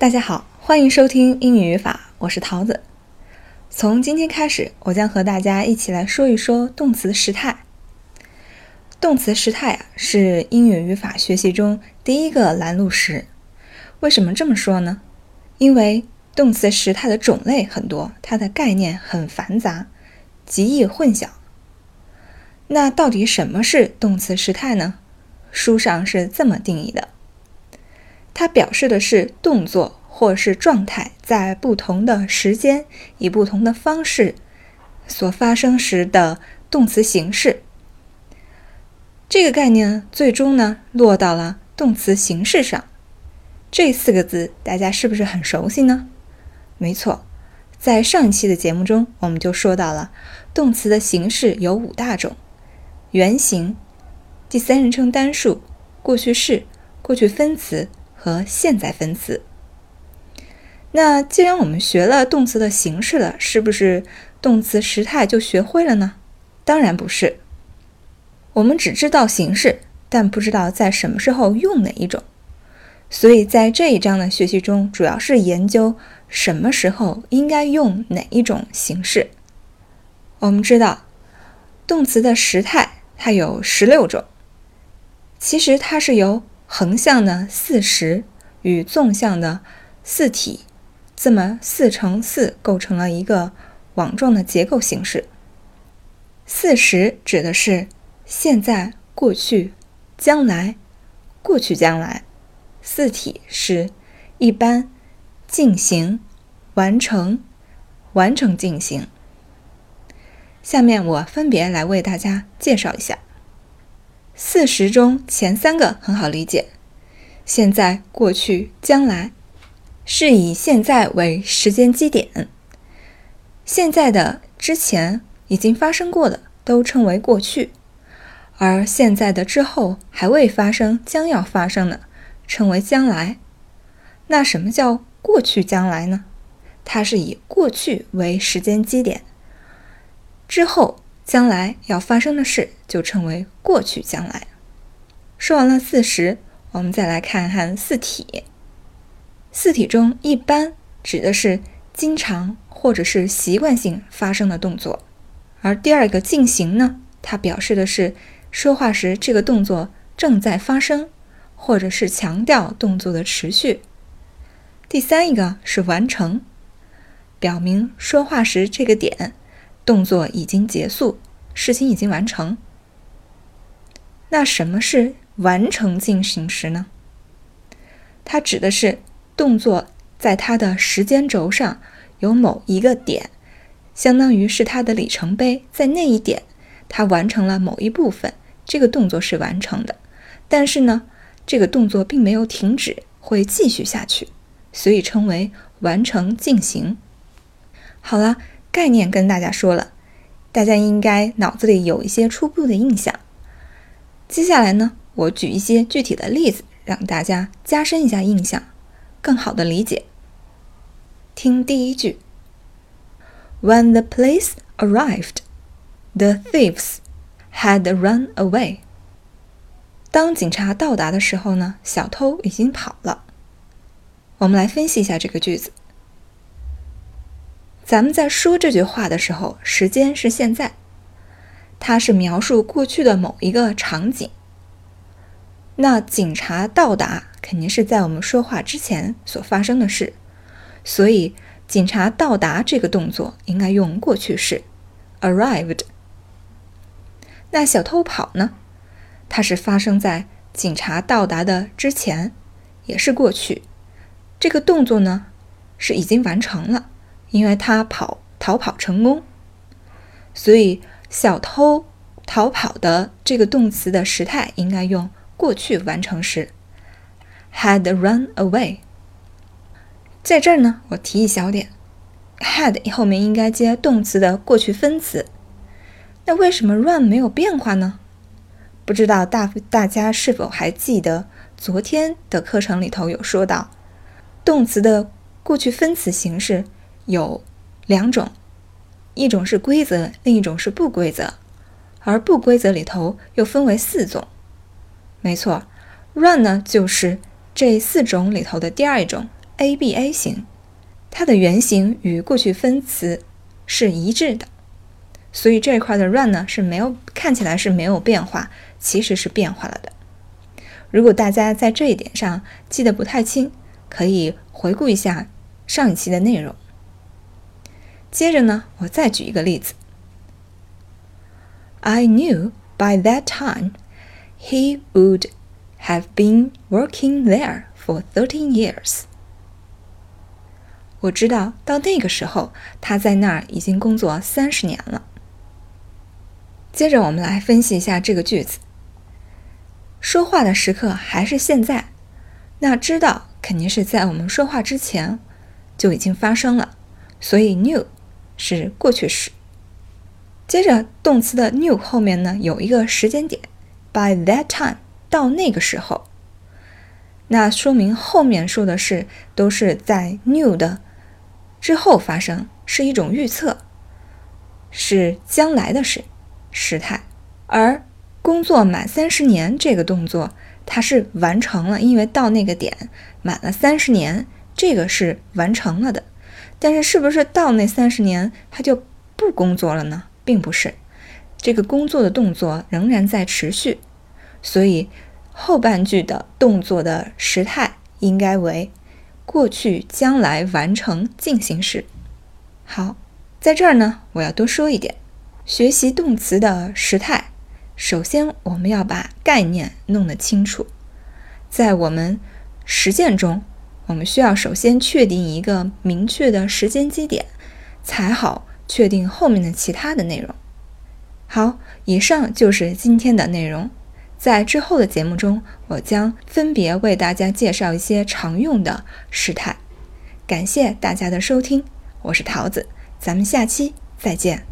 大家好，欢迎收听英语语法，我是桃子。从今天开始，我将和大家一起来说一说动词时态。动词时态啊，是英语语法学习中第一个拦路石。为什么这么说呢？因为动词时态的种类很多，它的概念很繁杂，极易混淆。那到底什么是动词时态呢？书上是这么定义的。它表示的是动作或是状态在不同的时间以不同的方式所发生时的动词形式。这个概念最终呢落到了动词形式上。这四个字大家是不是很熟悉呢？没错，在上一期的节目中我们就说到了动词的形式有五大种：原形、第三人称单数、过去式、过去分词。和现在分词。那既然我们学了动词的形式了，是不是动词时态就学会了呢？当然不是。我们只知道形式，但不知道在什么时候用哪一种。所以在这一章的学习中，主要是研究什么时候应该用哪一种形式。我们知道，动词的时态它有十六种，其实它是由。横向的四时与纵向的四体，这么四乘四构成了一个网状的结构形式。四十指的是现在、过去、将来、过去将来；四体是一般、进行、完成、完成进行。下面我分别来为大家介绍一下。四时中前三个很好理解，现在、过去、将来是以现在为时间基点，现在的之前已经发生过的都称为过去，而现在的之后还未发生、将要发生的称为将来。那什么叫过去将来呢？它是以过去为时间基点，之后。将来要发生的事就称为过去将来。说完了四时，我们再来看看四体。四体中，一般指的是经常或者是习惯性发生的动作，而第二个进行呢，它表示的是说话时这个动作正在发生，或者是强调动作的持续。第三一个是完成，表明说话时这个点。动作已经结束，事情已经完成。那什么是完成进行时呢？它指的是动作在它的时间轴上有某一个点，相当于是它的里程碑，在那一点它完成了某一部分，这个动作是完成的。但是呢，这个动作并没有停止，会继续下去，所以称为完成进行。好了。概念跟大家说了，大家应该脑子里有一些初步的印象。接下来呢，我举一些具体的例子，让大家加深一下印象，更好的理解。听第一句：When the police arrived, the thieves had run away。当警察到达的时候呢，小偷已经跑了。我们来分析一下这个句子。咱们在说这句话的时候，时间是现在，它是描述过去的某一个场景。那警察到达肯定是在我们说话之前所发生的事，所以警察到达这个动作应该用过去式，arrived。那小偷跑呢？它是发生在警察到达的之前，也是过去。这个动作呢，是已经完成了。因为他跑逃跑成功，所以小偷逃跑的这个动词的时态应该用过去完成时，had run away。在这儿呢，我提一小点，had 后面应该接动词的过去分词。那为什么 run 没有变化呢？不知道大大家是否还记得昨天的课程里头有说到，动词的过去分词形式。有两种，一种是规则，另一种是不规则。而不规则里头又分为四种。没错，run 呢就是这四种里头的第二种 ABA 型，它的原型与过去分词是一致的，所以这一块的 run 呢是没有看起来是没有变化，其实是变化了的。如果大家在这一点上记得不太清，可以回顾一下上一期的内容。接着呢，我再举一个例子。I knew by that time he would have been working there for thirteen years。我知道到那个时候他在那儿已经工作三十年了。接着我们来分析一下这个句子。说话的时刻还是现在，那知道肯定是在我们说话之前就已经发生了，所以 knew 是过去时。接着动词的 knew 后面呢有一个时间点，by that time 到那个时候，那说明后面说的是都是在 knew 的之后发生，是一种预测，是将来的事时态，而。工作满三十年这个动作，它是完成了，因为到那个点满了三十年，这个是完成了的。但是，是不是到那三十年他就不工作了呢？并不是，这个工作的动作仍然在持续。所以，后半句的动作的时态应该为过去将来完成进行时。好，在这儿呢，我要多说一点，学习动词的时态。首先，我们要把概念弄得清楚。在我们实践中，我们需要首先确定一个明确的时间基点，才好确定后面的其他的内容。好，以上就是今天的内容。在之后的节目中，我将分别为大家介绍一些常用的时态。感谢大家的收听，我是桃子，咱们下期再见。